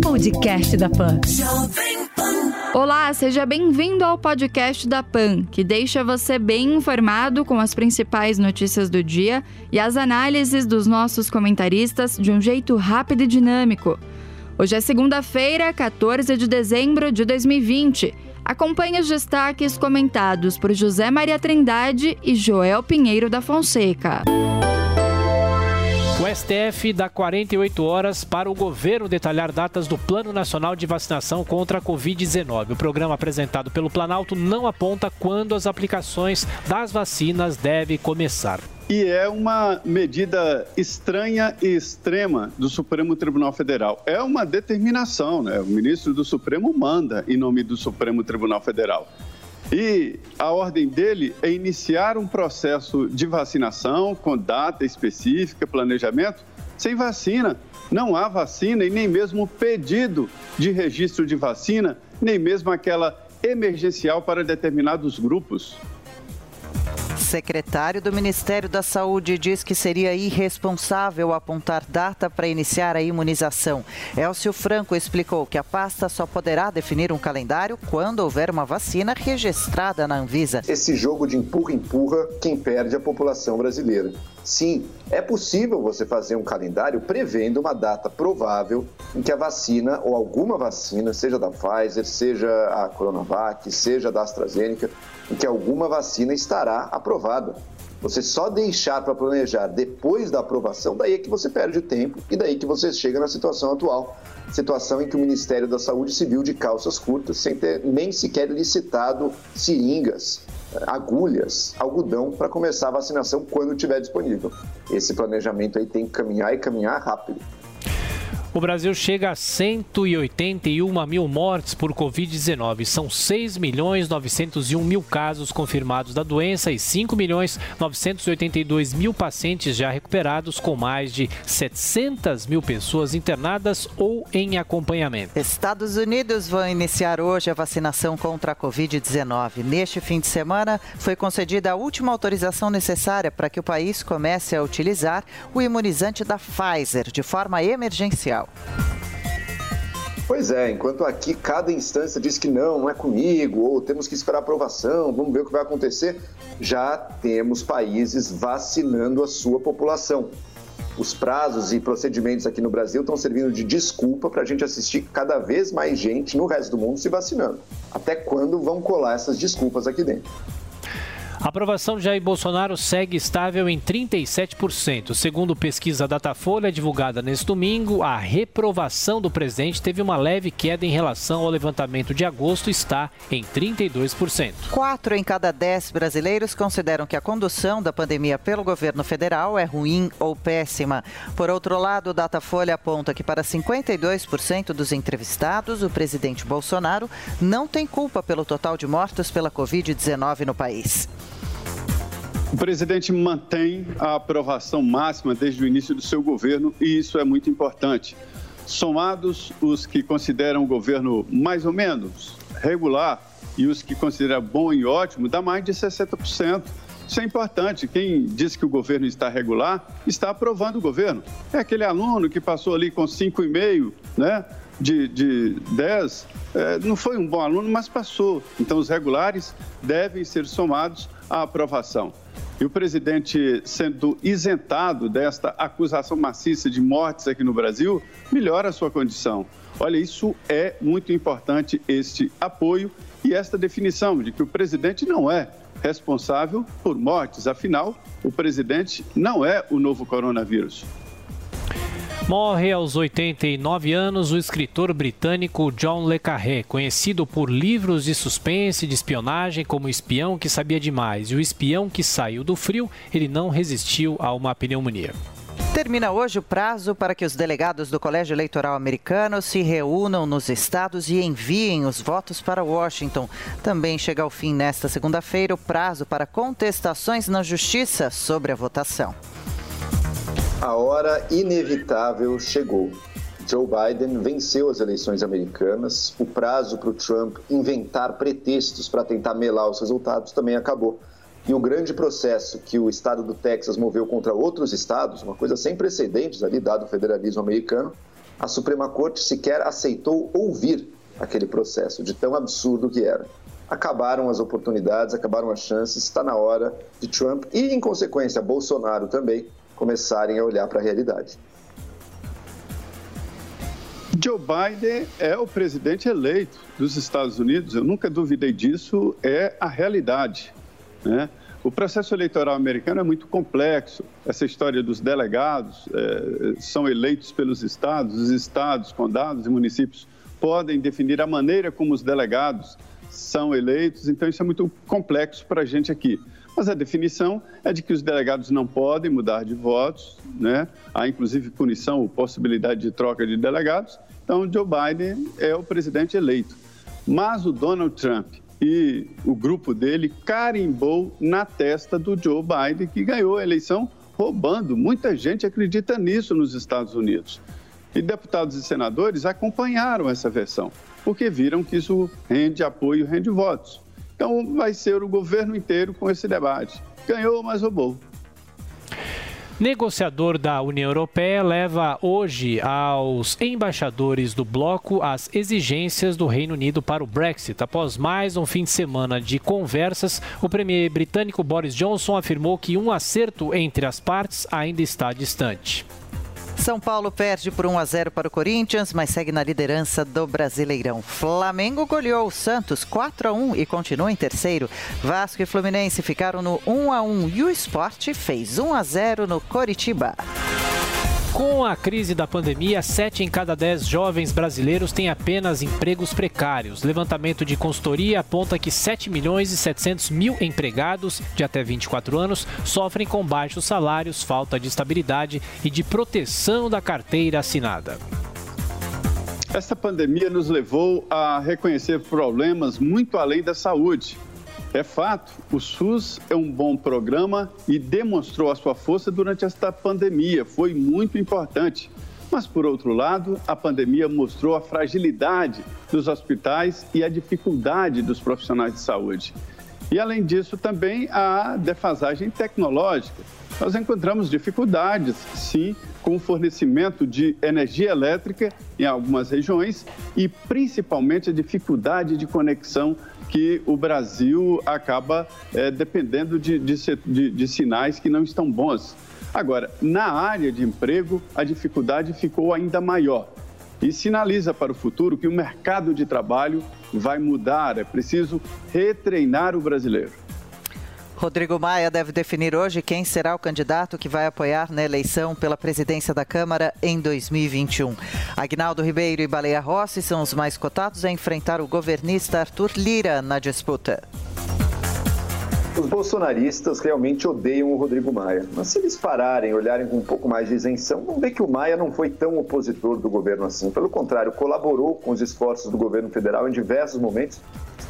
Podcast da Pan. Olá, seja bem-vindo ao podcast da PAN, que deixa você bem informado com as principais notícias do dia e as análises dos nossos comentaristas de um jeito rápido e dinâmico. Hoje é segunda-feira, 14 de dezembro de 2020. Acompanhe os destaques comentados por José Maria Trindade e Joel Pinheiro da Fonseca. O STF dá 48 horas para o governo detalhar datas do Plano Nacional de Vacinação contra a Covid-19. O programa apresentado pelo Planalto não aponta quando as aplicações das vacinas devem começar. E é uma medida estranha e extrema do Supremo Tribunal Federal. É uma determinação, né? O ministro do Supremo manda em nome do Supremo Tribunal Federal. E a ordem dele é iniciar um processo de vacinação com data específica, planejamento, sem vacina. Não há vacina e nem mesmo pedido de registro de vacina, nem mesmo aquela emergencial para determinados grupos secretário do Ministério da Saúde diz que seria irresponsável apontar data para iniciar a imunização. Elcio Franco explicou que a pasta só poderá definir um calendário quando houver uma vacina registrada na Anvisa. Esse jogo de empurra-empurra, quem perde é a população brasileira. Sim, é possível você fazer um calendário prevendo uma data provável em que a vacina ou alguma vacina, seja da Pfizer, seja a Coronavac, seja da AstraZeneca, em que alguma vacina estará aprovada. Você só deixar para planejar depois da aprovação, daí é que você perde tempo e daí que você chega na situação atual. Situação em que o Ministério da Saúde se viu de calças curtas, sem ter nem sequer licitado seringas, agulhas, algodão para começar a vacinação quando estiver disponível. Esse planejamento aí tem que caminhar e caminhar rápido. O Brasil chega a 181 mil mortes por Covid-19. São 6 milhões 901 mil casos confirmados da doença e 5 milhões 982 mil pacientes já recuperados, com mais de 700 mil pessoas internadas ou em acompanhamento. Estados Unidos vão iniciar hoje a vacinação contra a Covid-19. Neste fim de semana, foi concedida a última autorização necessária para que o país comece a utilizar o imunizante da Pfizer de forma emergencial. Pois é, enquanto aqui cada instância diz que não, não é comigo, ou temos que esperar aprovação, vamos ver o que vai acontecer, já temos países vacinando a sua população. Os prazos e procedimentos aqui no Brasil estão servindo de desculpa para a gente assistir cada vez mais gente no resto do mundo se vacinando. Até quando vão colar essas desculpas aqui dentro? A aprovação de Jair Bolsonaro segue estável em 37%. Segundo pesquisa Datafolha divulgada neste domingo, a reprovação do presidente teve uma leve queda em relação ao levantamento de agosto está em 32%. Quatro em cada dez brasileiros consideram que a condução da pandemia pelo governo federal é ruim ou péssima. Por outro lado, o Datafolha aponta que para 52% dos entrevistados, o presidente Bolsonaro não tem culpa pelo total de mortos pela Covid-19 no país. O presidente mantém a aprovação máxima desde o início do seu governo e isso é muito importante. Somados os que consideram o governo mais ou menos regular e os que consideram bom e ótimo, dá mais de 60%. Isso é importante. Quem diz que o governo está regular está aprovando o governo. É aquele aluno que passou ali com 5,5, né? De, de 10, é, não foi um bom aluno, mas passou. Então, os regulares devem ser somados à aprovação. E o presidente sendo isentado desta acusação maciça de mortes aqui no Brasil, melhora a sua condição. Olha, isso é muito importante, este apoio e esta definição de que o presidente não é responsável por mortes. Afinal, o presidente não é o novo coronavírus. Morre aos 89 anos o escritor britânico John Le Carré, conhecido por livros de suspense e de espionagem como O Espião que Sabia Demais e O Espião que Saiu do Frio, ele não resistiu a uma pneumonia. Termina hoje o prazo para que os delegados do Colégio Eleitoral Americano se reúnam nos estados e enviem os votos para Washington. Também chega ao fim nesta segunda-feira o prazo para contestações na Justiça sobre a votação. A hora inevitável chegou. Joe Biden venceu as eleições americanas. O prazo para o Trump inventar pretextos para tentar melar os resultados também acabou. E o grande processo que o estado do Texas moveu contra outros estados, uma coisa sem precedentes ali, dado o federalismo americano, a Suprema Corte sequer aceitou ouvir aquele processo, de tão absurdo que era. Acabaram as oportunidades, acabaram as chances, está na hora de Trump e, em consequência, Bolsonaro também começarem a olhar para a realidade. Joe Biden é o presidente eleito dos Estados Unidos, eu nunca duvidei disso, é a realidade. Né? O processo eleitoral americano é muito complexo. Essa história dos delegados é, são eleitos pelos estados, os estados, condados e municípios podem definir a maneira como os delegados são eleitos, então isso é muito complexo para a gente aqui. Mas a definição é de que os delegados não podem mudar de votos, né? há inclusive punição ou possibilidade de troca de delegados. Então, Joe Biden é o presidente eleito. Mas o Donald Trump e o grupo dele carimbou na testa do Joe Biden, que ganhou a eleição roubando. Muita gente acredita nisso nos Estados Unidos. E deputados e senadores acompanharam essa versão, porque viram que isso rende apoio, rende votos. Então, vai ser o governo inteiro com esse debate. Ganhou, mas roubou. Negociador da União Europeia leva hoje aos embaixadores do bloco as exigências do Reino Unido para o Brexit. Após mais um fim de semana de conversas, o premier britânico Boris Johnson afirmou que um acerto entre as partes ainda está distante. São Paulo perde por 1 a 0 para o Corinthians, mas segue na liderança do Brasileirão. Flamengo goleou o Santos 4 a 1 e continua em terceiro. Vasco e Fluminense ficaram no 1 a 1 e o Esporte fez 1 a 0 no Coritiba. Com a crise da pandemia, 7 em cada 10 jovens brasileiros têm apenas empregos precários. Levantamento de consultoria aponta que 7 milhões e 700 mil empregados de até 24 anos sofrem com baixos salários, falta de estabilidade e de proteção da carteira assinada. Esta pandemia nos levou a reconhecer problemas muito além da saúde é fato, o SUS é um bom programa e demonstrou a sua força durante esta pandemia, foi muito importante. Mas, por outro lado, a pandemia mostrou a fragilidade dos hospitais e a dificuldade dos profissionais de saúde. E, além disso, também a defasagem tecnológica. Nós encontramos dificuldades, sim, com o fornecimento de energia elétrica em algumas regiões e, principalmente, a dificuldade de conexão que o Brasil acaba é, dependendo de, de, de, sinais que não estão bons. Agora, na área de emprego, a dificuldade ficou ainda maior e sinaliza para o futuro que o mercado de trabalho vai mudar. É preciso retreinar o brasileiro. Rodrigo Maia deve definir hoje quem será o candidato que vai apoiar na eleição pela presidência da Câmara em 2021. Agnaldo Ribeiro e Baleia Rossi são os mais cotados a enfrentar o governista Arthur Lira na disputa. Os bolsonaristas realmente odeiam o Rodrigo Maia, mas se eles pararem, olharem com um pouco mais de isenção, vão ver que o Maia não foi tão opositor do governo assim. Pelo contrário, colaborou com os esforços do governo federal em diversos momentos,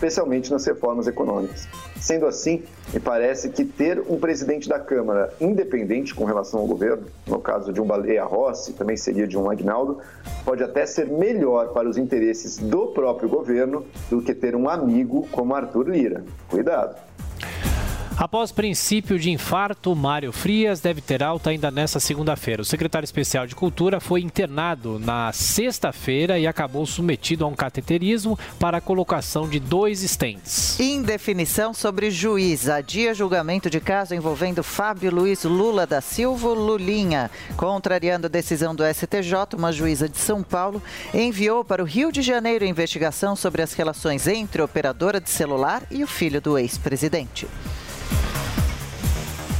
especialmente nas reformas econômicas. Sendo assim, me parece que ter um presidente da Câmara independente com relação ao governo, no caso de um Baleia Rossi, também seria de um Agnaldo, pode até ser melhor para os interesses do próprio governo do que ter um amigo como Arthur Lira. Cuidado! Após princípio de infarto, Mário Frias deve ter alta ainda nesta segunda-feira. O secretário especial de Cultura foi internado na sexta-feira e acabou submetido a um cateterismo para a colocação de dois estentes. Indefinição sobre juiz. Adia julgamento de caso envolvendo Fábio Luiz Lula da Silva Lulinha. Contrariando a decisão do STJ, uma juíza de São Paulo enviou para o Rio de Janeiro investigação sobre as relações entre operadora de celular e o filho do ex-presidente.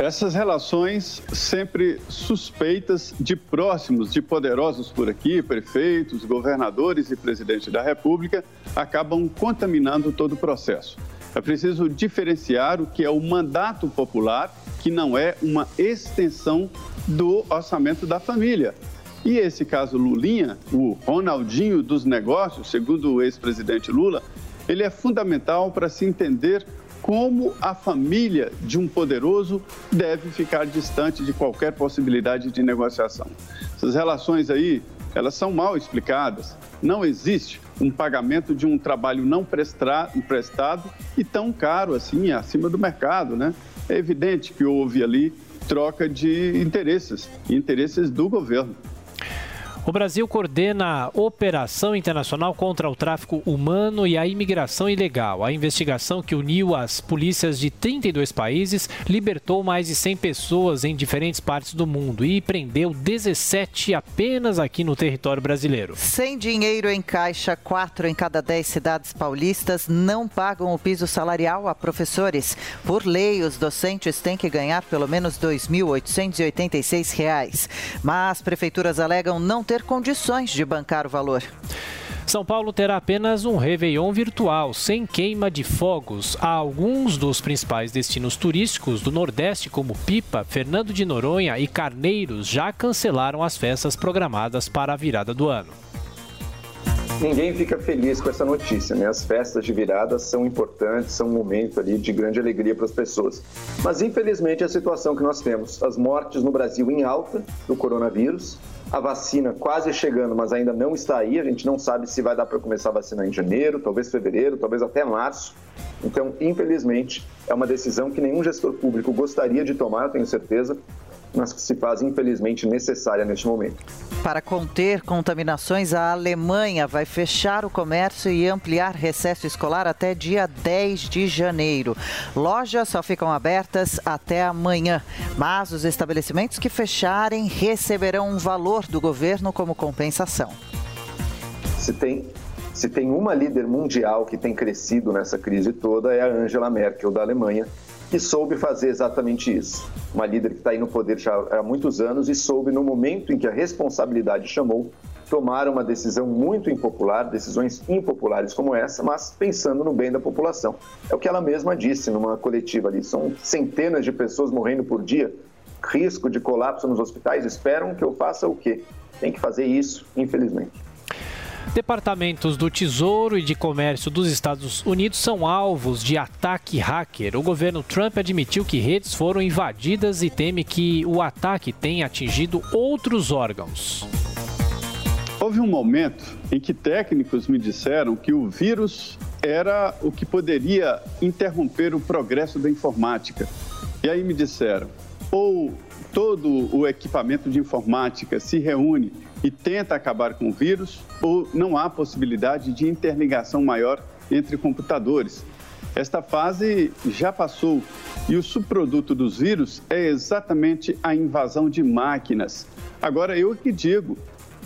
Essas relações sempre suspeitas de próximos, de poderosos por aqui, prefeitos, governadores e presidente da República, acabam contaminando todo o processo. É preciso diferenciar o que é o mandato popular, que não é uma extensão do orçamento da família. E esse caso Lulinha, o Ronaldinho dos negócios, segundo o ex-presidente Lula, ele é fundamental para se entender como a família de um poderoso deve ficar distante de qualquer possibilidade de negociação. Essas relações aí, elas são mal explicadas. Não existe um pagamento de um trabalho não prestado e tão caro assim, acima do mercado, né? É evidente que houve ali troca de interesses, interesses do governo. O Brasil coordena a Operação Internacional contra o Tráfico Humano e a Imigração Ilegal. A investigação que uniu as polícias de 32 países libertou mais de 100 pessoas em diferentes partes do mundo e prendeu 17 apenas aqui no território brasileiro. Sem dinheiro em caixa, 4 em cada 10 cidades paulistas não pagam o piso salarial a professores. Por lei, os docentes têm que ganhar pelo menos R$ 2.886. Mas prefeituras alegam não ter condições de bancar o valor. São Paulo terá apenas um Réveillon virtual, sem queima de fogos. Há alguns dos principais destinos turísticos do Nordeste, como Pipa, Fernando de Noronha e Carneiros, já cancelaram as festas programadas para a virada do ano. Ninguém fica feliz com essa notícia, né? As festas de virada são importantes, são um momento ali de grande alegria para as pessoas. Mas infelizmente a situação que nós temos, as mortes no Brasil em alta do coronavírus, a vacina quase chegando, mas ainda não está aí. A gente não sabe se vai dar para começar a vacinar em janeiro, talvez fevereiro, talvez até março. Então, infelizmente, é uma decisão que nenhum gestor público gostaria de tomar, tenho certeza, mas que se faz infelizmente necessária neste momento. Para conter contaminações, a Alemanha vai fechar o comércio e ampliar recesso escolar até dia 10 de janeiro. Lojas só ficam abertas até amanhã, mas os estabelecimentos que fecharem receberão um valor do governo como compensação. Se tem se tem uma líder mundial que tem crescido nessa crise toda é a Angela Merkel da Alemanha, que soube fazer exatamente isso. Uma líder que está aí no poder já há muitos anos e soube, no momento em que a responsabilidade chamou, tomar uma decisão muito impopular, decisões impopulares como essa, mas pensando no bem da população. É o que ela mesma disse numa coletiva ali. São centenas de pessoas morrendo por dia, risco de colapso nos hospitais. Esperam que eu faça o quê? Tem que fazer isso, infelizmente. Departamentos do Tesouro e de Comércio dos Estados Unidos são alvos de ataque hacker. O governo Trump admitiu que redes foram invadidas e teme que o ataque tenha atingido outros órgãos. Houve um momento em que técnicos me disseram que o vírus era o que poderia interromper o progresso da informática. E aí me disseram: ou todo o equipamento de informática se reúne e tenta acabar com o vírus, ou não há possibilidade de interligação maior entre computadores. Esta fase já passou e o subproduto dos vírus é exatamente a invasão de máquinas. Agora, eu que digo,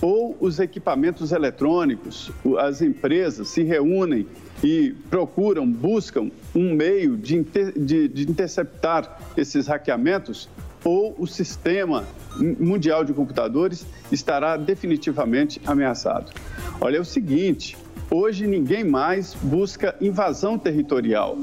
ou os equipamentos eletrônicos, as empresas se reúnem e procuram, buscam um meio de, inter, de, de interceptar esses hackeamentos, ou o sistema mundial de computadores estará definitivamente ameaçado. Olha, é o seguinte: hoje ninguém mais busca invasão territorial.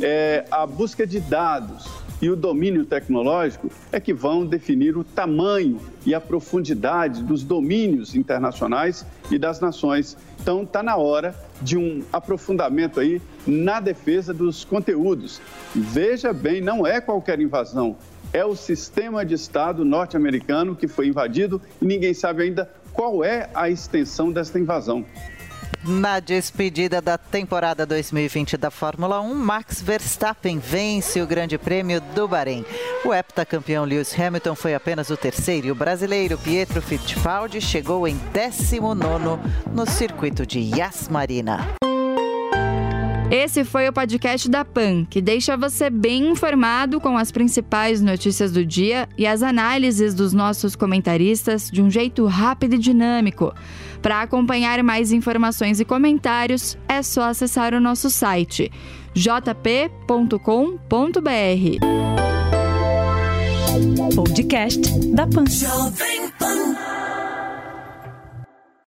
É, a busca de dados e o domínio tecnológico é que vão definir o tamanho e a profundidade dos domínios internacionais e das nações. Então, está na hora de um aprofundamento aí na defesa dos conteúdos. Veja bem, não é qualquer invasão, é o sistema de Estado norte-americano que foi invadido e ninguém sabe ainda qual é a extensão desta invasão. Na despedida da temporada 2020 da Fórmula 1, Max Verstappen vence o Grande Prêmio do Bahrein. O heptacampeão Lewis Hamilton foi apenas o terceiro e o brasileiro Pietro Fittipaldi chegou em 19 no circuito de Yas Marina. Esse foi o podcast da PAN, que deixa você bem informado com as principais notícias do dia e as análises dos nossos comentaristas de um jeito rápido e dinâmico. Para acompanhar mais informações e comentários, é só acessar o nosso site jp.com.br. Podcast da PAN.